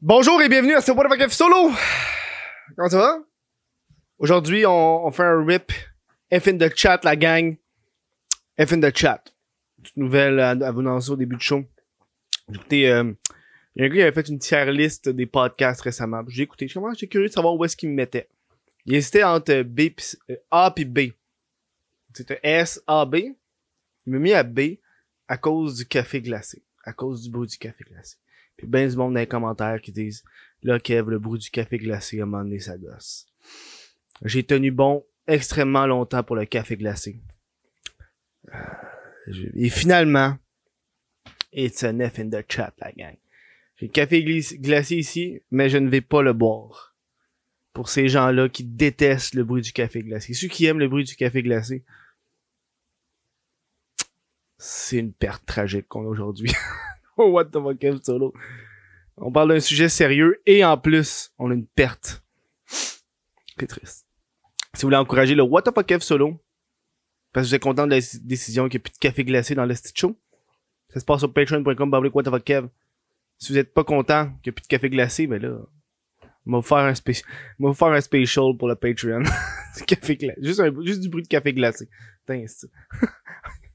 Bonjour et bienvenue à ce What the Fuck Solo! Comment ça va? Aujourd'hui, on, on fait un rip F in the chat, la gang. F in the chat. Toute nouvelle à, à vous au début du show. Écoutez, euh, il y a un gars qui avait fait une tier liste des podcasts récemment. J'ai écouté. Je suis curieux de savoir où est-ce qu'il me mettait. Il hésitait entre B pis, euh, A puis B. C'était S, A, B. Il m'a mis à B à cause du café glacé. À cause du bruit du café glacé. Puis ben du monde dans les commentaires qui disent Là, Kev, le bruit du café glacé a donné sa gosse. J'ai tenu bon extrêmement longtemps pour le café glacé. Euh, Et finalement, it's a F in the chat, la gang. J'ai le café glacé ici, mais je ne vais pas le boire. Pour ces gens-là qui détestent le bruit du café glacé. Ceux qui aiment le bruit du café glacé, c'est une perte tragique qu'on a aujourd'hui. what the fuck, Solo. On parle d'un sujet sérieux et en plus, on a une perte. C'est triste. Si vous voulez encourager le What the fuck Solo, parce que vous êtes content de la déci- décision qu'il n'y a plus de café glacé dans le show, ça se passe sur patreon.com What the fuck. Si vous êtes pas content qu'il n'y a plus de café glacé, ben là, on va vous faire un spécial, on va faire un pour le Patreon. café glacé. Juste, juste du bruit de café glacé. Putain,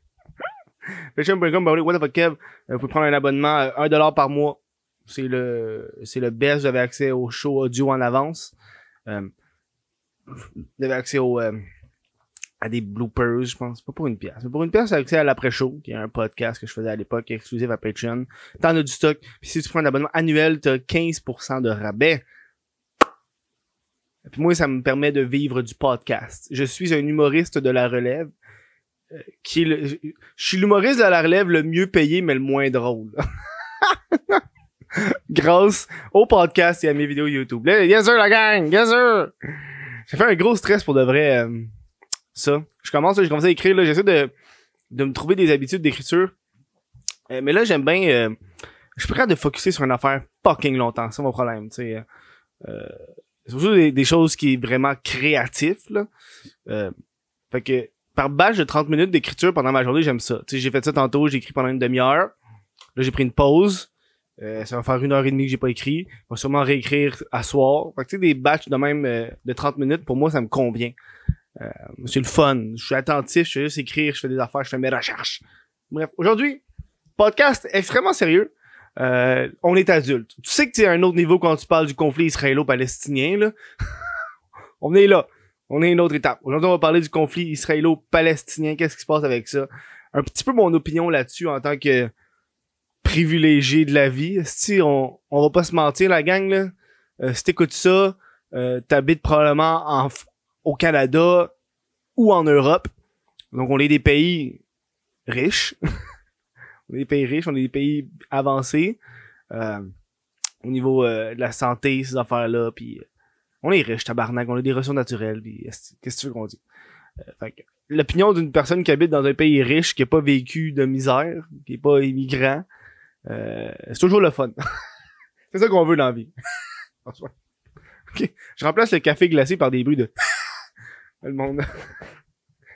Patreon.com bablique What the fuck Kev? Euh, Vous pouvez prendre un abonnement à 1$ par mois. C'est le, c'est le best. Avez accès au show audio en avance. Euh, avez accès au, euh, à des bloopers, je pense. Pas pour une pièce. Mais pour une pièce, avez accès à l'après-show, qui est un podcast que je faisais à l'époque, exclusif à Patreon. T'en as du stock. Puis si tu prends un abonnement annuel, t'as 15% de rabais. Puis moi, ça me permet de vivre du podcast. Je suis un humoriste de la relève. Euh, qui je je suis l'humoriste de la relève le mieux payé, mais le moins drôle. Grâce au podcast et à mes vidéos YouTube. Yes sir, la gang! Yes sir! J'ai fait un gros stress pour de vrai, euh, ça. Je commence, là, j'ai commencé à écrire, là, j'essaie de, de me trouver des habitudes d'écriture. Euh, mais là, j'aime bien, euh, je suis prêt de focuser sur une affaire fucking longtemps. C'est mon problème, tu sais. Euh, c'est surtout des, des choses qui est vraiment créatif, là. Euh, fait que, par batch de 30 minutes d'écriture pendant ma journée, j'aime ça. Tu j'ai fait ça tantôt, j'ai écrit pendant une demi-heure. Là, j'ai pris une pause. Euh, ça va faire une heure et demie que j'ai pas écrit. Je vais sûrement réécrire à soir. Fait que, tu sais, des batchs de même euh, de 30 minutes, pour moi, ça me convient. Euh, c'est le fun. Je suis attentif, je fais juste écrire, je fais des affaires, je fais mes recherches. Bref, aujourd'hui, podcast extrêmement sérieux. Euh, on est adulte. Tu sais que tu es à un autre niveau quand tu parles du conflit israélo-palestinien, là. on est là. On est à une autre étape. Aujourd'hui, on va parler du conflit israélo-palestinien. Qu'est-ce qui se passe avec ça? Un petit peu mon opinion là-dessus en tant que privilégié de la vie. Si on, on va pas se mentir, la gang, là. Euh, si t'écoutes ça, euh, t'habites probablement en, au Canada ou en Europe. Donc, on est des pays riches. on est des pays riches, on est des pays avancés. euh, au niveau euh, de la santé, ces affaires-là, puis euh, on est riche, tabarnak, on a des ressources naturelles, qu'est-ce que tu veux qu'on dise? Euh, fait que, l'opinion d'une personne qui habite dans un pays riche, qui a pas vécu de misère, qui est pas immigrant, euh, c'est toujours le fun. c'est ça qu'on veut dans la vie. Je remplace le café glacé par des bruits de le monde.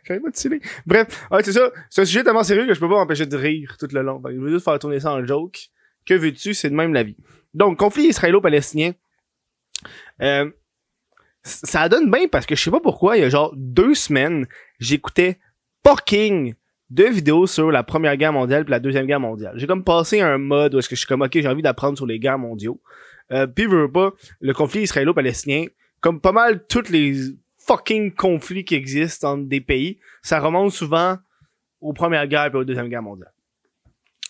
J'avais pas de. Bref, ouais, c'est ça. C'est un sujet tellement sérieux que je peux pas m'empêcher de rire tout le long. Je veux juste faire tourner ça en joke. Que veux-tu? C'est de même la vie. Donc, conflit israélo-palestinien. Euh, ça donne bien parce que je sais pas pourquoi, il y a genre deux semaines, j'écoutais fucking deux vidéos sur la première guerre mondiale puis la deuxième guerre mondiale. J'ai comme passé un mode où je suis comme ok, j'ai envie d'apprendre sur les guerres mondiaux. Euh, puis veux pas, le conflit israélo-palestinien, comme pas mal tous les fucking conflits qui existent entre des pays, ça remonte souvent aux premières guerres et aux deuxième guerre mondiale.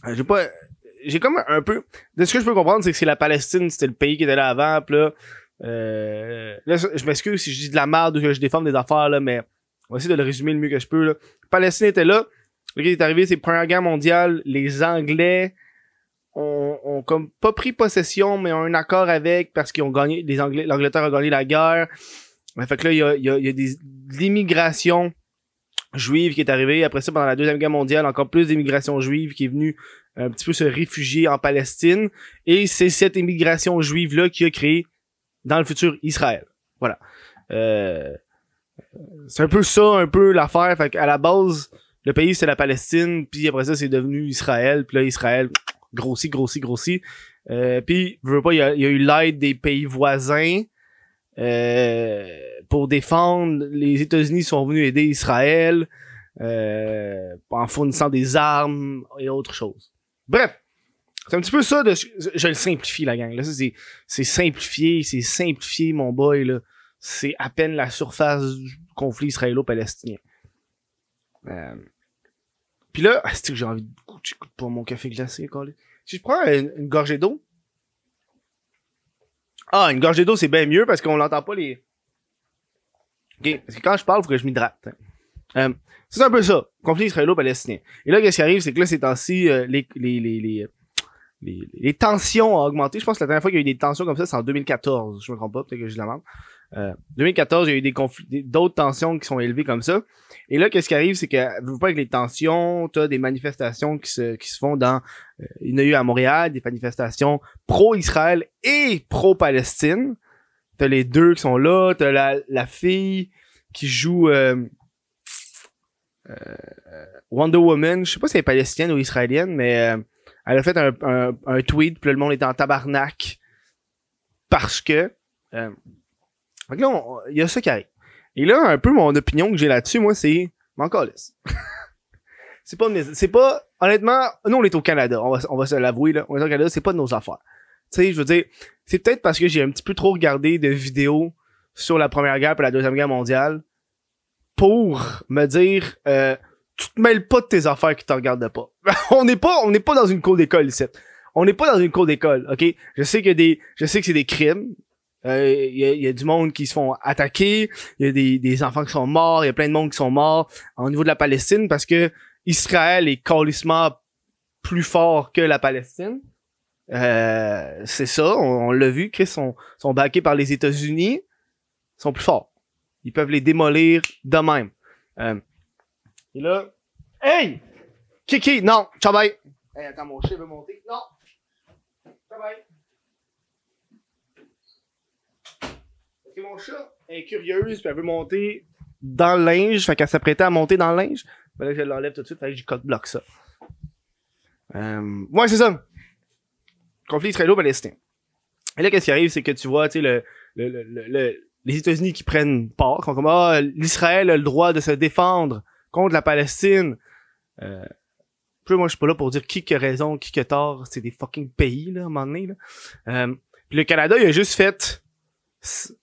Euh, j'ai pas, j'ai comme un peu, de ce que je peux comprendre, c'est que c'est la Palestine, c'était le pays qui était là avant, pis là, euh, là, je m'excuse si je dis de la merde ou que je déforme des affaires, là, mais on va essayer de le résumer le mieux que je peux, là. Palestine était là, le est arrivé, c'est première guerre mondiale, les Anglais ont, ont comme pas pris possession, mais ont un accord avec, parce qu'ils ont gagné, les Anglais, l'Angleterre a gagné la guerre. Ouais, fait que là, il y a, il y a, il y a des, de l'immigration juive qui est arrivée. Après ça, pendant la Deuxième Guerre mondiale, encore plus d'immigration juive qui est venue un petit peu se réfugier en Palestine. Et c'est cette immigration juive-là qui a créé, dans le futur, Israël. Voilà. Euh, c'est un peu ça, un peu l'affaire. Fait qu'à la base, le pays, c'est la Palestine. Puis après ça, c'est devenu Israël. Puis là, Israël grossit, grossit, grossit. Euh, puis, je veux pas, il y a, y a eu l'aide des pays voisins euh, pour défendre. Les États-Unis sont venus aider Israël euh, en fournissant des armes et autres choses. Bref, c'est un petit peu ça de je le simplifie la gang là. C'est c'est simplifié c'est simplifié mon boy là. C'est à peine la surface du conflit israélo-palestinien. Euh... puis là ah, c'est que j'ai envie de goûter pour mon café glacé collé. si je prends une, gorgée d'eau. Ah une gorgée d'eau c'est bien mieux parce qu'on l'entend pas les ok parce que quand je parle faut que je m'hydrate euh, c'est un peu ça conflit israélo-palestinien. Et là qu'est-ce qui arrive c'est que là ces temps-ci euh, les, les, les, les les, les, tensions ont augmenté. Je pense que la dernière fois qu'il y a eu des tensions comme ça, c'est en 2014. Je me trompe pas, peut-être que je la Euh, 2014, il y a eu des conflits, d'autres tensions qui sont élevées comme ça. Et là, qu'est-ce qui arrive, c'est que, vous pas avec les tensions, t'as des manifestations qui se, qui se font dans, euh, il y en a eu à Montréal, des manifestations pro-Israël et pro-Palestine. T'as les deux qui sont là, t'as la, la fille qui joue, euh, euh, Wonder Woman, je sais pas si elle est palestinienne ou israélienne, mais, euh, elle a fait un, un, un tweet, puis le monde était en tabarnak parce que. Euh, donc là, il y a ça qui arrive. Et là, un peu mon opinion que j'ai là-dessus, moi, c'est m'en c'est pas c'est pas honnêtement, nous on est au Canada, on va on va se l'avouer là, on est au Canada, c'est pas de nos affaires. Tu sais, je veux dire, c'est peut-être parce que j'ai un petit peu trop regardé de vidéos sur la Première Guerre et la Deuxième Guerre mondiale pour me dire euh, tu te mêles pas de tes affaires qui te regardent pas. on n'est pas, on n'est pas dans une cour d'école ici. On n'est pas dans une cour d'école, ok? Je sais que des, je sais que c'est des crimes. Il euh, y, a, y, a, du monde qui se font attaquer. Il y a des, des enfants qui sont morts. Il y a plein de monde qui sont morts au niveau de la Palestine parce que Israël est calissement plus fort que la Palestine. Euh, c'est ça, on, on l'a vu. Chris sont, sont backés par les États-Unis. Ils sont plus forts. Ils peuvent les démolir de même. Euh, et là, hey! Kiki, non, ciao bye. Hey, attends, mon chien veut monter. Non. Ciao bye. Que mon chat est curieuse, puis elle veut monter dans le linge, fait qu'elle s'apprêtait à monter dans le linge? Ben là, je l'enlève tout de suite, fait que j'y code bloque ça. Euh, ouais, c'est ça. Conflit israélo-palestinien. Et là, qu'est-ce qui arrive, c'est que tu vois, tu sais, le, le, les États-Unis qui prennent part, comme, ah, l'Israël a le droit de se défendre contre la Palestine. Euh, moi, je suis pas là pour dire qui a raison, qui a tort. C'est des fucking pays, là, à un moment donné. Euh, puis le Canada, il a juste fait...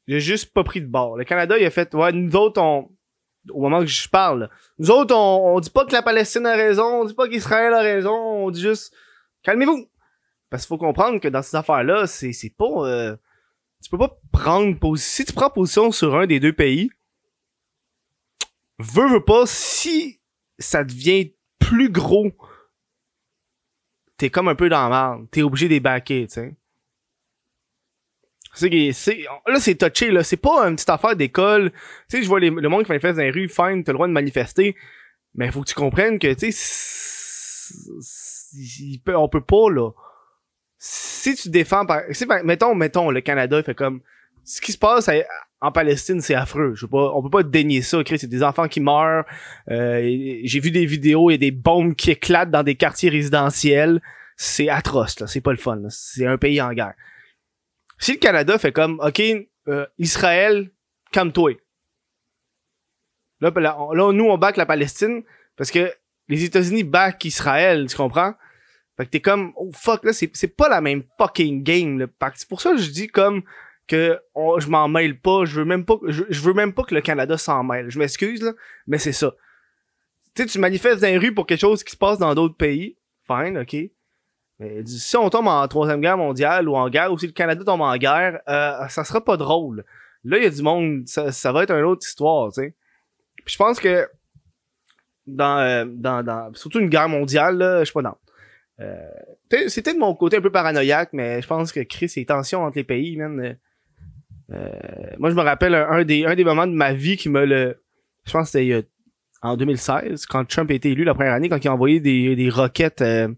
Il a juste pas pris de bord. Le Canada, il a fait... Ouais, nous autres. Au moment que je parle, nous autres, on, on dit pas que la Palestine a raison, on dit pas qu'Israël a raison, on dit juste... Calmez-vous! Parce qu'il faut comprendre que dans ces affaires-là, c'est, c'est pas... Euh, tu peux pas prendre position... Si tu prends position sur un des deux pays, veux, veux pas, si ça devient plus gros t'es comme un peu dans la merde. T'es obligé de backer, tu sais. C'est, là, c'est touché, là. C'est pas une petite affaire d'école. Tu sais, je vois le monde qui manifeste dans les rues, fine, t'as le droit de manifester. Mais faut que tu comprennes que, tu sais, on peut pas, là. Si tu défends par, si, mettons, mettons, le Canada, il fait comme, ce qui se passe en Palestine, c'est affreux. Je sais pas, on peut pas dénier ça. C'est des enfants qui meurent. Euh, j'ai vu des vidéos, il y a des bombes qui éclatent dans des quartiers résidentiels. C'est atroce, là. C'est pas le fun. C'est un pays en guerre. Si le Canada fait comme, OK, euh, Israël, calme-toi. Là, là, nous, on back la Palestine parce que les États-Unis back Israël, tu comprends? Fait que t'es comme, oh fuck, là, c'est pas la même fucking game, là. C'est pour ça que je dis comme, que je m'en mêle pas, je veux même pas je, je veux même pas que le Canada s'en mêle. Je m'excuse là, mais c'est ça. Tu sais tu manifestes dans les rues pour quelque chose qui se passe dans d'autres pays, fine, OK. Mais si on tombe en troisième guerre mondiale ou en guerre ou si le Canada tombe en guerre, euh, ça sera pas drôle. Là, il y a du monde, ça, ça va être une autre histoire, tu sais. Puis je pense que dans, euh, dans, dans surtout une guerre mondiale, là, je suis pas dans. Euh, c'était de mon côté un peu paranoïaque, mais je pense que Chris, les tensions entre les pays, man, euh, euh, moi, je me rappelle un, des, un des moments de ma vie qui me le... Je pense que c'était en 2016, quand Trump a été élu la première année, quand il a envoyé des, des roquettes... Euh,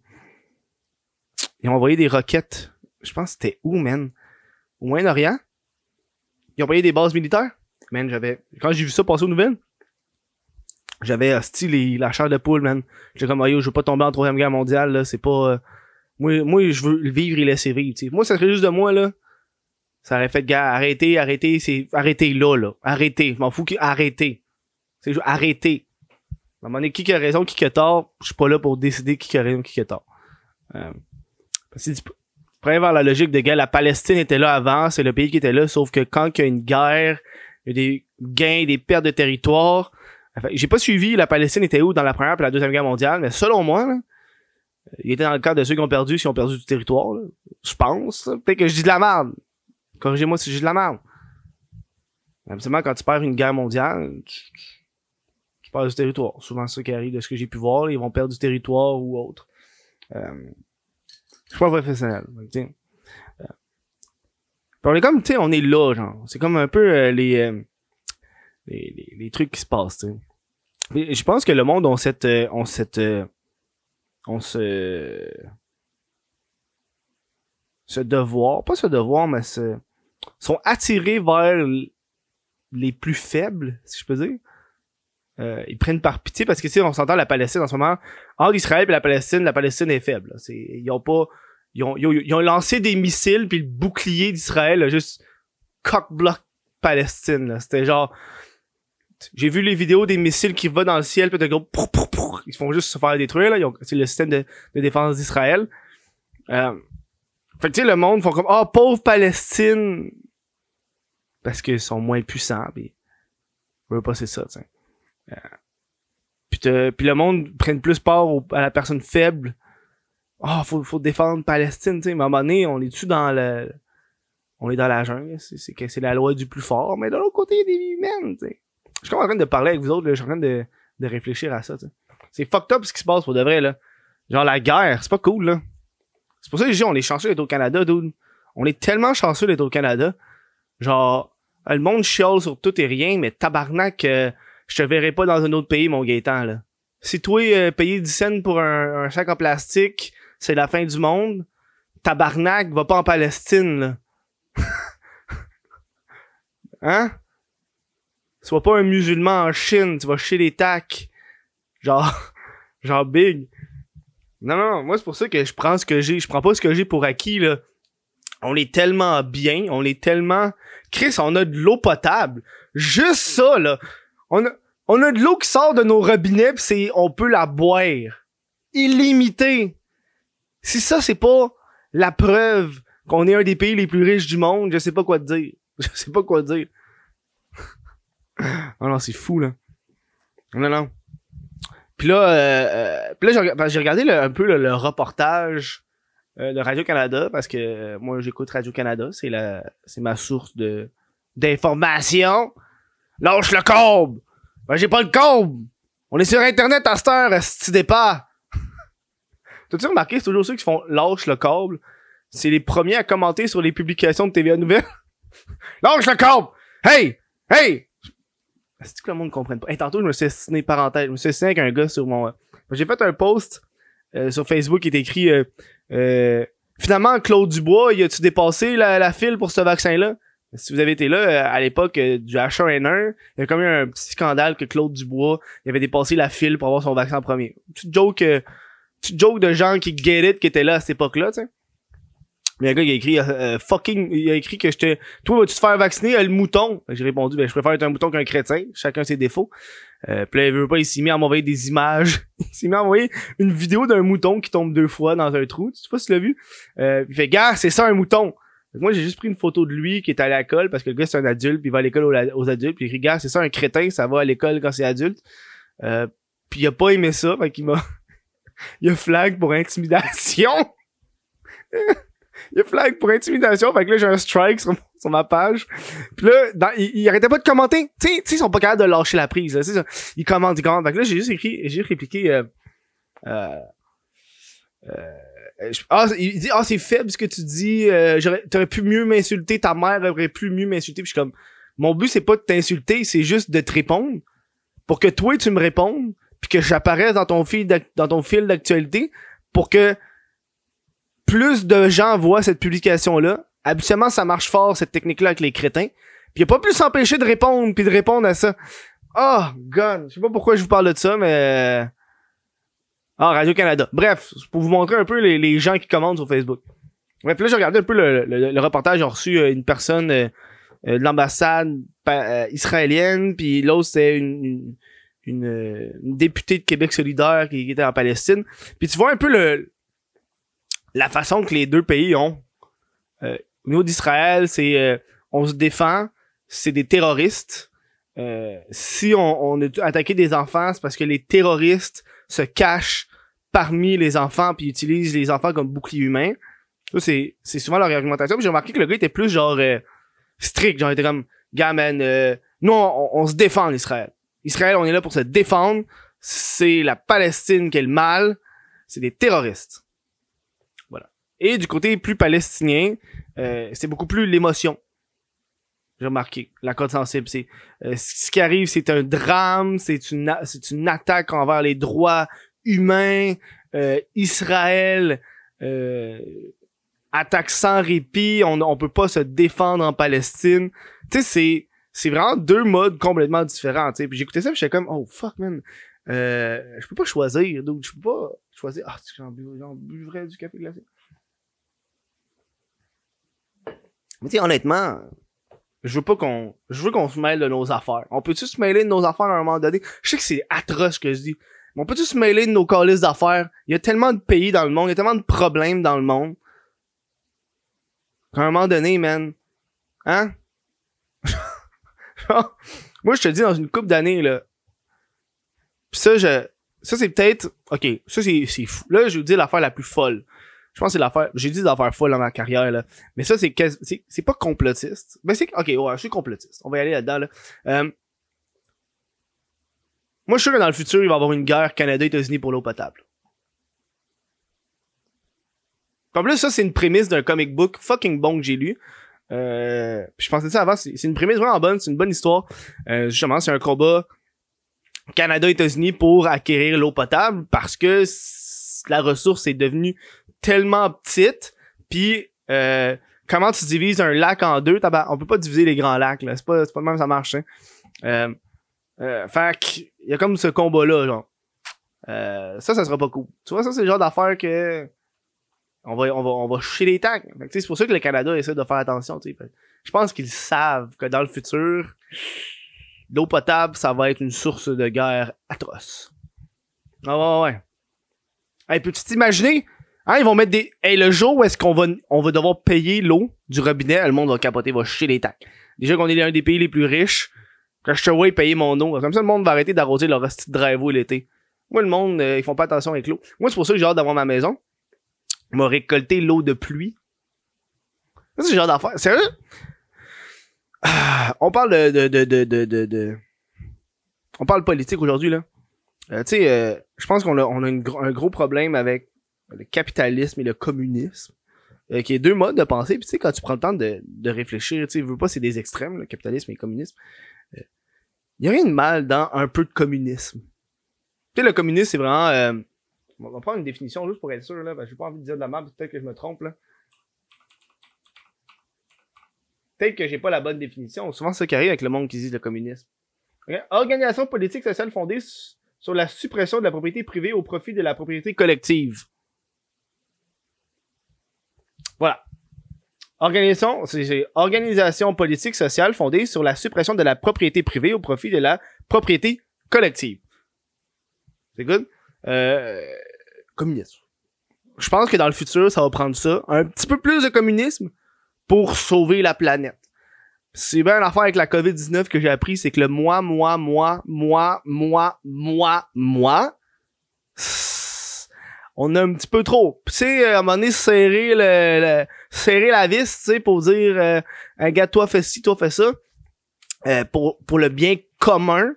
ils ont envoyé des roquettes... Je pense que c'était où, man? Au Moyen-Orient? Ils ont envoyé des bases militaires? Man, j'avais... Quand j'ai vu ça passer aux nouvelles, j'avais style la chair de poule, man. J'étais comme, yo, je veux pas tomber en troisième guerre mondiale, là, c'est pas... Moi, moi, je veux vivre et laisser vivre. Moi, ça serait juste de moi, là. Ça aurait fait, gars, arrêtez, arrêtez, c'est, arrêtez là, là. Arrêtez. Je m'en fous, arrêtez. C'est juste, arrêtez. À un moment donné, qui qui a raison, qui qui a tort, je suis pas là pour décider qui qui a raison, qui qui a tort. Euh, pourrais voir la logique de gars, la Palestine était là avant, c'est le pays qui était là, sauf que quand il y a une guerre, il y a des gains, des pertes de territoire. Enfin, J'ai pas suivi la Palestine était où dans la première et la deuxième guerre mondiale, mais selon moi, là, il était dans le cadre de ceux qui ont perdu, s'ils ont perdu du territoire, je pense. Peut-être que je dis de la merde. Corrigez-moi si dis de la merde. Absolument, quand tu perds une guerre mondiale, tu, tu- perds du territoire. Souvent, c'est ça qui arrive de ce que j'ai pu voir. Ils vont perdre du territoire ou autre. Euh, je suis pas professionnel. donc, tu sais. Euh, on est comme, tu sais, on est là, genre. C'est comme un peu euh, les, euh, les, les, trucs qui se passent, tu sais. Je pense que le monde ont cette, euh, ont cette, euh, on se, ce devoir, pas ce devoir, mais ce, sont attirés vers les plus faibles, si je peux dire. Euh, ils prennent par pitié parce que sais, on s'entend la Palestine en ce moment. Entre Israël et la Palestine, la Palestine est faible. C'est, ils ont pas, ils ont, ils ont, ils ont lancé des missiles puis le bouclier d'Israël a juste cock-block Palestine. là. C'était genre, j'ai vu les vidéos des missiles qui vont dans le ciel puis gros, ils font juste se faire détruire là. C'est le système de, de défense d'Israël. Euh, fait que tu sais, le monde font comme, oh, pauvre Palestine. Parce qu'ils sont moins puissants, pis. Je veux pas, c'est ça, tu. Euh, puis, le monde prenne plus part au- à la personne faible. Oh, faut, faut défendre Palestine, tu sais. Mais à un moment donné, on est dessus dans le, on est dans la jungle. C'est, c'est c'est la loi du plus fort. Mais de l'autre côté, il y a des vies humaines, tu sais. Je suis en train de parler avec vous autres, là. Je suis en train de, de réfléchir à ça. C'est fucked up ce qui se passe pour de vrai, là. Genre, la guerre, c'est pas cool, là. C'est pour ça que je dis, on est chanceux d'être au Canada, dude. On est tellement chanceux d'être au Canada. Genre, le monde chiale sur tout et rien, mais tabarnak, euh, je te verrai pas dans un autre pays, mon Gaétan, là. Si toi, euh, payer 10 cents pour un, un sac en plastique, c'est la fin du monde, tabarnak, va pas en Palestine, là. hein? Sois pas un musulman en Chine, tu vas chier les tacs. Genre, genre big. Non, non, moi, c'est pour ça que je prends ce que j'ai. Je prends pas ce que j'ai pour acquis, là. On est tellement bien, on est tellement... Chris, on a de l'eau potable. Juste ça, là. On a, on a de l'eau qui sort de nos robinets, pis c'est, on peut la boire. Illimité. Si ça, c'est pas la preuve qu'on est un des pays les plus riches du monde, je sais pas quoi dire. Je sais pas quoi dire. oh non, c'est fou, là. Non, non. Puis là, euh, euh, là j'ai j'ai regardé un peu le, reportage euh, de Radio-Canada parce que euh, moi j'écoute Radio-Canada, c'est la c'est ma source de d'information. Lâche le câble! Ben j'ai pas le câble! On est sur internet à cette heure, si tu pas. T'as-tu remarqué, c'est toujours ceux qui font lâche le câble? C'est les premiers à commenter sur les publications de TVA Nouvelles? lâche le câble! Hey! Hey! Est-ce que le monde ne comprenne pas? Hey, tantôt, je me suis assassiné, parenthèse, je me suis assassiné avec un gars sur mon... J'ai fait un post euh, sur Facebook qui est écrit euh, euh, Finalement, Claude Dubois, y a-tu dépassé la, la file pour ce vaccin-là? Si vous avez été là, euh, à l'époque euh, du H1N1, il y a comme eu un petit scandale que Claude Dubois il avait dépassé la file pour avoir son vaccin en premier. Petite joke, euh, petite joke de gens qui get it, qui étaient là à cette époque-là, tu sais. Un gars, il a écrit euh, fucking, il a écrit que j'étais, toi, vas-tu te faire vacciner, euh, le mouton? J'ai répondu, ben, je préfère être un mouton qu'un chrétien. Chacun ses défauts. Euh, puis là, il veut pas, il s'est mis à m'envoyer des images. il s'est mis à m'envoyer une vidéo d'un mouton qui tombe deux fois dans un trou. Tu sais pas si tu l'as vu? Euh, il fait, gars, c'est ça un mouton. Moi, j'ai juste pris une photo de lui qui est à l'école parce que le gars, c'est un adulte, puis il va à l'école aux, adultes. Puis il gars, c'est ça un crétin, ça va à l'école quand c'est adulte. Euh, puis il a pas aimé ça, fait qu'il m'a, il a flag pour intimidation. il a flag pour intimidation, fait que là, j'ai un strike sur, ma page. Puis là, il, arrêtait pas de commenter. Tu sais, ils sont pas capables de lâcher la prise, ça. Ils commentent, ils commentent. Fait que là, j'ai juste écrit, j'ai répliqué, euh, euh, euh, je- ah, il dit, ah, c'est faible ce que tu dis, euh, t'aurais pu mieux m'insulter, ta mère aurait pu mieux m'insulter, puis je suis comme, mon but c'est pas de t'insulter, c'est juste de te répondre, pour que toi tu me répondes, puis que j'apparaisse dans ton fil, dans ton fil d'actualité, pour que plus de gens voient cette publication-là. Habituellement, ça marche fort, cette technique-là, avec les crétins. Puis il a pas pu s'empêcher de répondre, puis de répondre à ça. Oh, God! Je sais pas pourquoi je vous parle de ça, mais... Ah, Radio-Canada. Bref, pour vous montrer un peu les, gens qui commandent sur Facebook. Bref, là, j'ai regardé un peu le, reportage. J'ai reçu euh, une personne euh, euh, de l'ambassade israélienne, puis l'autre, c'était une, une, une, députée de Québec solidaire qui, était en Palestine. Puis tu vois un peu le la façon que les deux pays ont. au niveau d'Israël, c'est on se défend, c'est des terroristes. si on, on a attaqué des enfants, c'est parce que les terroristes se cachent parmi les enfants puis utilisent les enfants comme bouclier humain. Ça, c'est, c'est souvent leur argumentation. j'ai remarqué que le gars était plus genre euh, strict. Genre, il était comme, gars, man, euh, nous, on, se défend Israël. Israël, on est là pour se défendre. C'est la Palestine qui est le mal. C'est des terroristes. Et du côté plus palestinien, euh, c'est beaucoup plus l'émotion. J'ai remarqué. La code sensible, c'est ce qui arrive, c'est un drame, c'est une c'est une attaque envers les droits humains. Israël attaque sans répit, on, on peut pas se défendre en Palestine. Tu sais, c'est, c'est vraiment deux modes complètement différents, tu sais. Puis j'écoutais ça, j'étais comme, oh fuck, man. Euh, je peux pas choisir, donc je peux pas choisir. Ah, j'en buvrais du café glacé. Mais tu honnêtement, je veux pas qu'on, je veux qu'on se mêle de nos affaires. On peut-tu se mêler de nos affaires à un moment donné? Je sais que c'est atroce ce que je dis. Mais on peut-tu se mêler de nos calices d'affaires? Il y a tellement de pays dans le monde, il y a tellement de problèmes dans le monde à un moment donné, man, hein? Moi, je te dis, dans une couple d'années, là, pis ça, je, ça, c'est peut-être, ok, ça, c'est, c'est fou. Là, je vous dis l'affaire la plus folle. Je pense que c'est l'affaire, j'ai dit l'affaire folle dans ma carrière, là. Mais ça, c'est, c'est, pas complotiste. Ben, c'est, ok, ouais, je suis complotiste. On va y aller là-dedans, là. Euh, moi, je suis sûr que dans le futur, il va y avoir une guerre Canada-États-Unis pour l'eau potable. En plus, ça, c'est une prémisse d'un comic book fucking bon que j'ai lu. Euh, je pensais ça avant, c'est une prémisse vraiment bonne, c'est une bonne histoire. Euh, justement, c'est un combat Canada-États-Unis pour acquérir l'eau potable parce que la ressource est devenue tellement petite, puis euh, comment tu divises un lac en deux, on peut pas diviser les grands lacs, là, c'est pas, pas même ça marche. Hein. Euh, euh, fait il y a comme ce combat-là, genre. Euh, ça, ça sera pas cool. Tu vois, ça, c'est le genre d'affaire que on va, on va, on va chier les tanks. C'est pour ça que le Canada essaie de faire attention. Je pense qu'ils savent que dans le futur, l'eau potable, ça va être une source de guerre atroce. Ah ouais, ouais. Hey, peux-tu t'imaginer? Hein, ils vont mettre des. Hey, le jour où est-ce qu'on va, on va devoir payer l'eau du robinet, le monde va capoter, va chier les tanks. Déjà qu'on est l'un des pays les plus riches, quand je te vois payer mon eau, comme ça le monde va arrêter d'arroser leur reste de drive l'été. Moi, le monde, euh, ils font pas attention avec l'eau. Moi, c'est pour ça que j'ai hâte d'avoir ma maison m'a récolté l'eau de pluie. C'est ce genre d'affaire. Sérieux? Ah, on parle de, de, de, de, de, On parle politique aujourd'hui, là. Euh, tu sais, euh, je pense qu'on a, on a un gros problème avec le capitalisme et le communisme. Euh, qui est deux modes de pensée. Puis tu sais, quand tu prends le temps de, de réfléchir, tu sais, veux pas, c'est des extrêmes, le capitalisme et le communisme. Il y a rien de mal dans un peu de communisme. Tu sais, le communisme, c'est vraiment on va prendre une définition juste pour être sûr, là, parce que j'ai pas envie de dire de la merde, peut-être que je me trompe, là. Peut-être que j'ai pas la bonne définition. Souvent, ça qui arrive avec le monde qui dit le communisme. Organisation politique sociale fondée sur la suppression de la propriété privée au profit de la propriété collective. Voilà. Organisation, c'est organisation politique sociale fondée sur la suppression de la propriété privée au profit de la propriété collective. C'est good? Euh, communisme. Je pense que dans le futur, ça va prendre ça. Un petit peu plus de communisme pour sauver la planète. C'est bien l'affaire avec la COVID-19 que j'ai appris, c'est que le moi, moi, moi, moi, moi, moi, moi, on a un petit peu trop. Tu sais, à un moment donné, serrer le, serrer la vis, tu sais, pour dire, euh, un gars, toi fais ci, toi fais ça, euh, pour, pour le bien commun.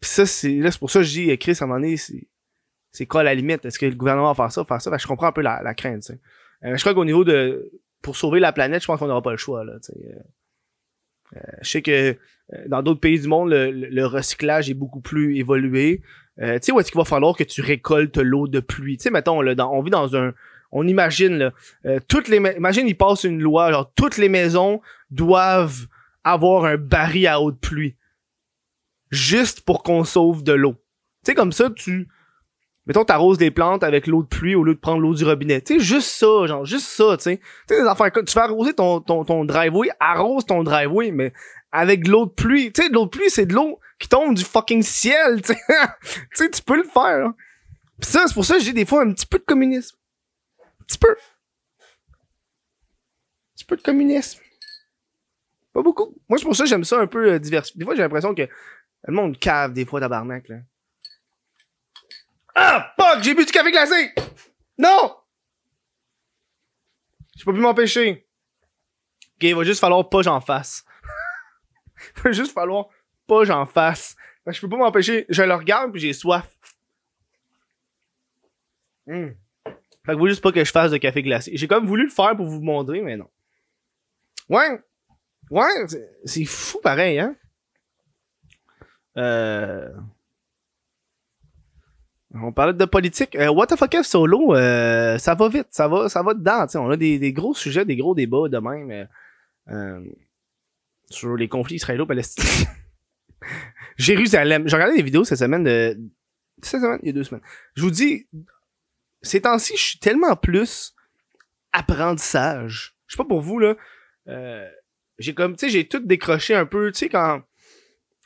Pis ça, c'est, là, c'est pour ça que je dis, Chris, à un moment donné, c'est, c'est quoi la limite? Est-ce que le gouvernement va faire ça, faire ça? Ben, je comprends un peu la, la crainte, euh, je crois qu'au niveau de, pour sauver la planète, je pense qu'on n'aura pas le choix, là, euh, euh, je sais que dans d'autres pays du monde, le, recyclage est beaucoup plus évolué. Euh, tu sais, où est-ce qu'il va falloir que tu récoltes l'eau de pluie? Tu sais, mettons, là, dans, on vit dans un... On imagine, là, toutes les... Imagine, il passe une loi, genre, toutes les maisons doivent avoir un baril à eau de pluie. Juste pour qu'on sauve de l'eau. Tu sais, comme ça, tu mettons, t'arroses des plantes avec l'eau de pluie au lieu de prendre l'eau du robinet. Tu sais, juste ça, genre, juste ça, tu sais. Tu sais, tu fais arroser ton, ton, ton driveway, arrose ton driveway, mais avec de l'eau de pluie. Tu sais, de l'eau de pluie, c'est de l'eau qui tombe du fucking ciel, tu sais. tu peux le faire, hein. Pis ça, c'est pour ça que j'ai des fois un petit peu de communisme. Un petit peu. Un petit peu de communisme. Pas beaucoup. Moi, c'est pour ça que j'aime ça un peu euh. Des fois, j'ai l'impression que le monde cave des fois tabarnak, là. Ah! Fuck! J'ai bu du café glacé! Non! Je peux plus m'empêcher. Ok, il va juste falloir pas j'en fasse. il va juste falloir pas j'en fasse. Je peux pas m'empêcher. Je le regarde puis j'ai soif. Hmm. Fait que vous juste pas que je fasse de café glacé. J'ai même voulu le faire pour vous montrer, mais non. Ouais. Ouais, c'est fou pareil, hein? Euh... On parlait de politique. Euh, What the fuck solo, euh, ça va vite, ça va, ça va dedans. On a des, des, gros sujets, des gros débats de même euh, sur les conflits israélo-palestiniens. Jérusalem. J'ai regardé des vidéos cette semaine de. Cette semaine, il y a deux semaines. Je vous dis, ces temps-ci, je suis tellement plus apprentissage. Je sais pas pour vous, là. Euh, j'ai comme, tu sais, j'ai tout décroché un peu. Tu sais, quand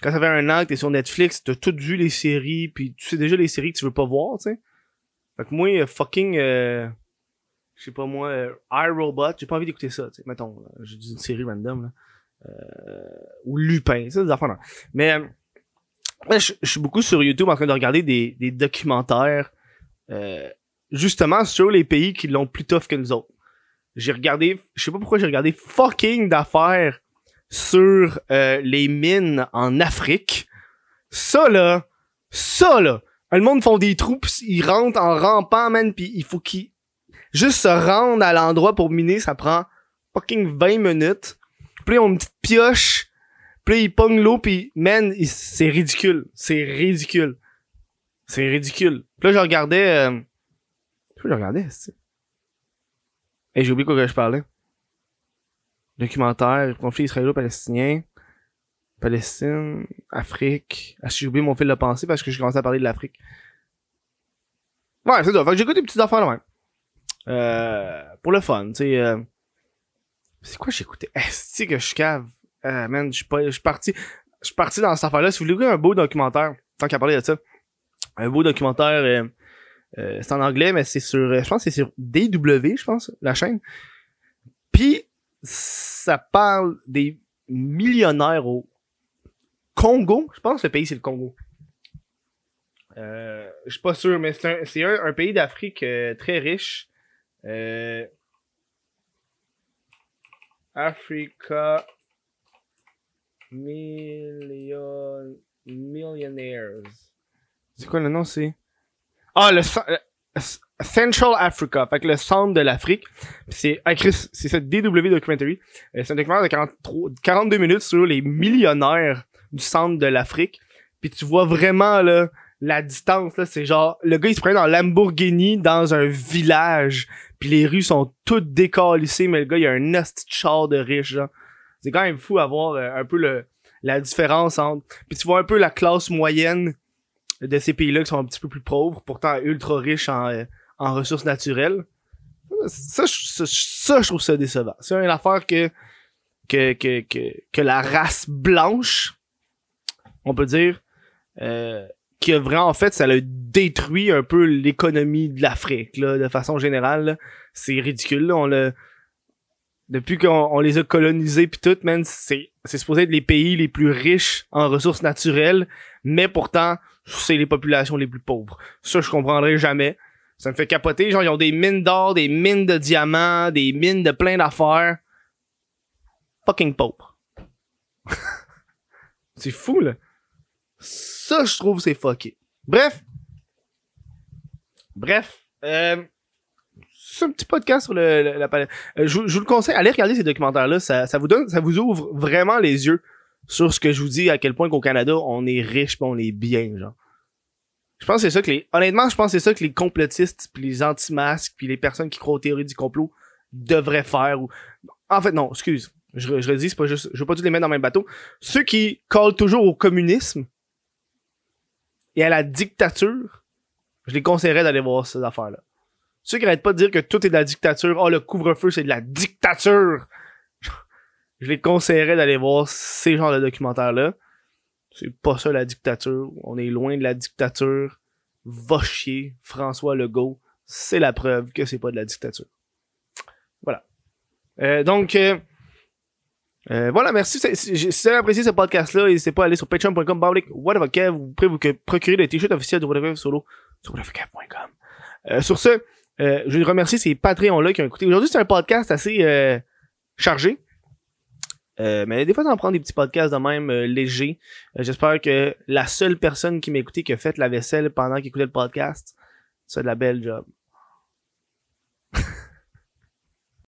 quand ça fait un an que t'es sur Netflix, t'as tout vu les séries, puis tu sais déjà les séries que tu veux pas voir, tu sais. Fait que moi, euh, fucking, euh, je sais pas moi, euh, iRobot, j'ai pas envie d'écouter ça, tu sais. Mettons, j'ai dit une série random, là. Euh, ou Lupin, ça, des affaires. Mais, je, suis beaucoup sur YouTube en train de regarder des, documentaires, justement sur les pays qui l'ont plus tough que nous autres. J'ai regardé, je sais pas pourquoi j'ai regardé fucking d'affaires sur euh, les mines en Afrique. Ça là, ça là, le monde font des trous, pis ils rentrent en rampant, man, pis il faut qu'ils juste se rendent à l'endroit pour miner, ça prend fucking 20 minutes. Puis ont une petite pioche, puis ils pognent l'eau, puis man, c'est ridicule, c'est ridicule. C'est ridicule. Puis là, je regardais... Euh... Je regardais, Et j'ai oublié quoi que je parlais documentaire, conflit israélo-palestinien, Palestine, Afrique. Ah, j'ai oublié mon fil de pensée parce que je commençais à parler de l'Afrique. Ouais, c'est ça. Fait que j'écoute des petites affaires là même. Euh, pour le fun, tu sais. Euh... C'est quoi j'écoutais? Est-ce que je cave? Euh, man, je suis parti. Je suis parti dans cette affaire-là. Si vous voulez un beau documentaire, tant qu'à parler de ça, un beau documentaire, euh, euh, c'est en anglais, mais c'est sur, je pense c'est sur DW, je pense, la chaîne. Puis ça parle des millionnaires au Congo. Je pense que le pays, c'est le Congo. Euh, je suis pas sûr, mais c'est un, un, pays d'Afrique euh, très riche. Euh, Africa Million Millionaires. C'est quoi le nom, c'est? Ah, le, Central Africa, fait que le centre de l'Afrique. C'est ah, c'est cette DW documentary. Euh, c'est un documentaire de 43, 42 minutes sur les millionnaires du centre de l'Afrique. Puis tu vois vraiment là la distance là, c'est genre le gars il se prend dans Lamborghini dans un village, puis les rues sont toutes décalissées, mais le gars il a un hostie char de riche genre. C'est quand même fou à voir euh, un peu le la différence entre puis tu vois un peu la classe moyenne de ces pays-là qui sont un petit peu plus pauvres, pourtant ultra riches en euh, en ressources naturelles. Ça, ça, ça je trouve ça décevant. C'est une affaire que, que, que, que, que la race blanche, on peut dire, euh, qui a vraiment, en fait, ça a détruit un peu l'économie de l'Afrique, là, de façon générale. C'est ridicule, là. On l'a, depuis qu'on les a colonisés pis tout, man, c'est, c'est supposé être les pays les plus riches en ressources naturelles, mais pourtant, c'est les populations les plus pauvres. Ça, je comprendrai jamais. Ça me fait capoter. Genre, ils ont des mines d'or, des mines de diamants, des mines de plein d'affaires. Fucking pauvre. c'est fou, là. Ça, je trouve, c'est fucké. Bref. Bref. Euh, c'est un petit podcast sur le, la palette. Euh, je, vous le conseille, allez regarder ces documentaires-là. Ça, ça vous donne, ça vous ouvre vraiment les yeux sur ce que je vous dis, à quel point qu'au Canada, on est riche pis on est bien, genre. Je pense que c'est ça que les. Honnêtement, je pense que c'est ça que les complotistes, puis les anti-masques, puis les personnes qui croient aux théories du complot devraient faire. Ou... En fait, non, excuse. Je, je redis, c'est pas juste. Je veux pas tous les mettre dans le même bateau. Ceux qui collent toujours au communisme et à la dictature, je les conseillerais d'aller voir ces affaires-là. Ceux qui n'arrêtent pas de dire que tout est de la dictature, oh le couvre-feu c'est de la dictature, je les conseillerais d'aller voir ces genres de documentaires-là. C'est pas ça la dictature. On est loin de la dictature. Va chier, François Legault. C'est la preuve que c'est pas de la dictature. Voilà. Euh, donc, euh, euh, voilà, merci. Si vous avez apprécié ce podcast-là, n'hésitez pas à aller sur patreon.com, Vous pouvez vous procurer le t-shirt officiel de whatever solo sur whateverkev.com. Euh, sur ce, euh, je veux remercier ces Patreons-là qui ont écouté. Aujourd'hui, c'est un podcast assez chargé. mais des fois, on prend des petits podcasts de même légers. J'espère que la seule personne qui m'a écouté qui a fait la vaisselle pendant qu'il écoutait le podcast, c'est de la belle job.